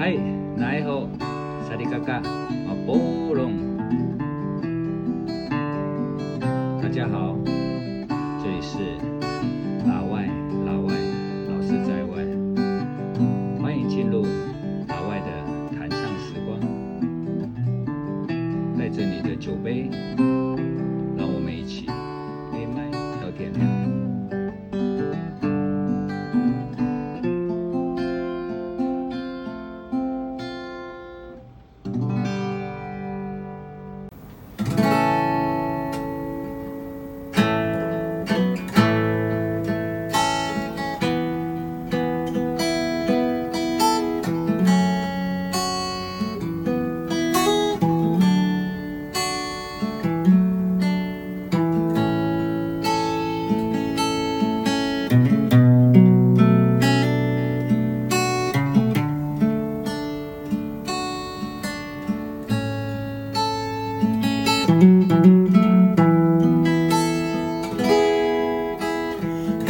嗨，你好，萨利嘎嘎，马波隆，大家好，这里是老外，老外，老师在外，欢迎进入老外的谈唱时光，带着你的酒杯，让我们一起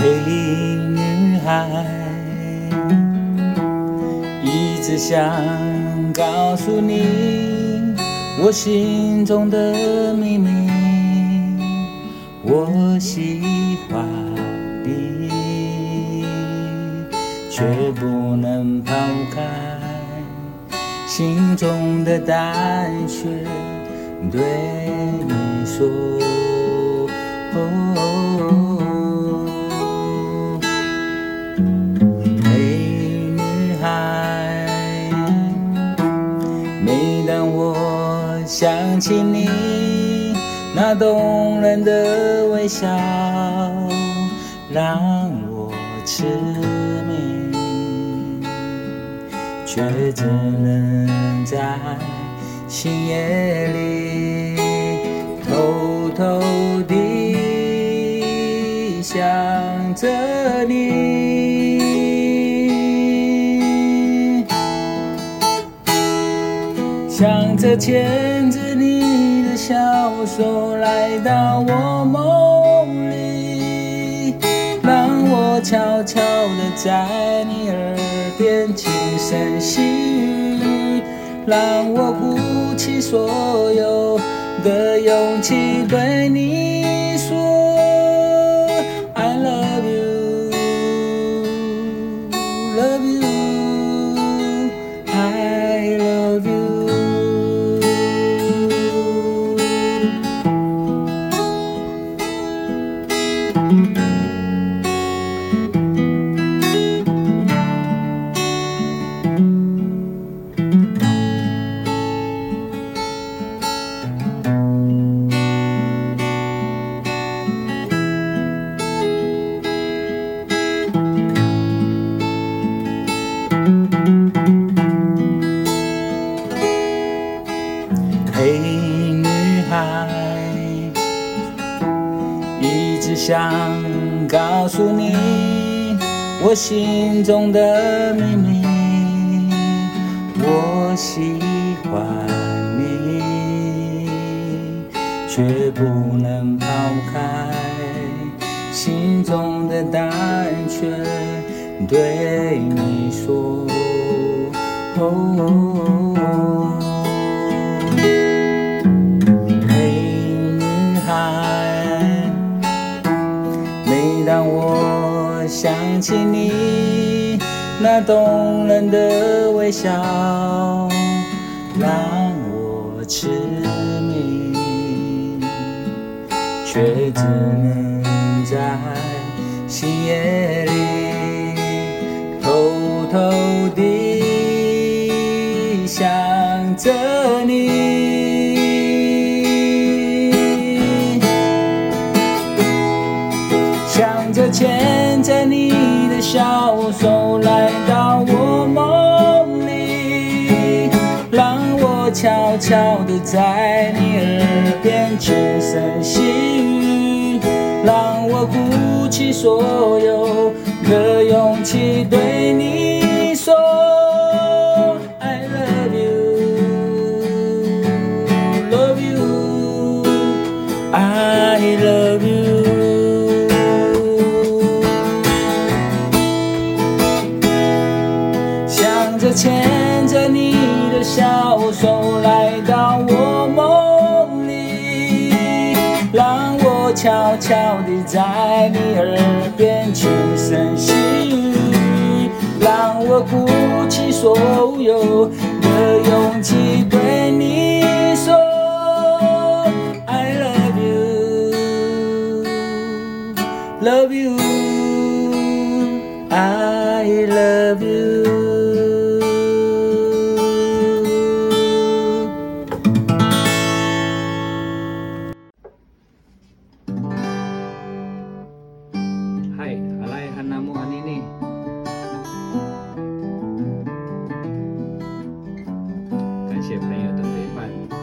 黑，女孩，一直想告诉你我心中的秘密。我喜欢你，却不能抛开心中的胆怯，对你说。想起你那动人的微笑，让我痴迷，却只能在深夜里偷偷地想着你。想着牵小手来到我梦里，让我悄悄地在你耳边轻声细语，让我鼓起所有的勇气对你我心中的秘密。我喜欢你，却不能抛开心中的胆怯，对你说。哦嘿，女孩，每当我想起你那动人的微笑，让我痴迷，却只能在深夜里偷偷地想着你。想着前小手来到我梦里，让我悄悄地在你耳边轻声细语，让我鼓起所有的勇气对你悄悄地在你耳边轻声细语，让我鼓起所有的勇气对你说，I love you，love you，I love。谢谢朋友的陪伴，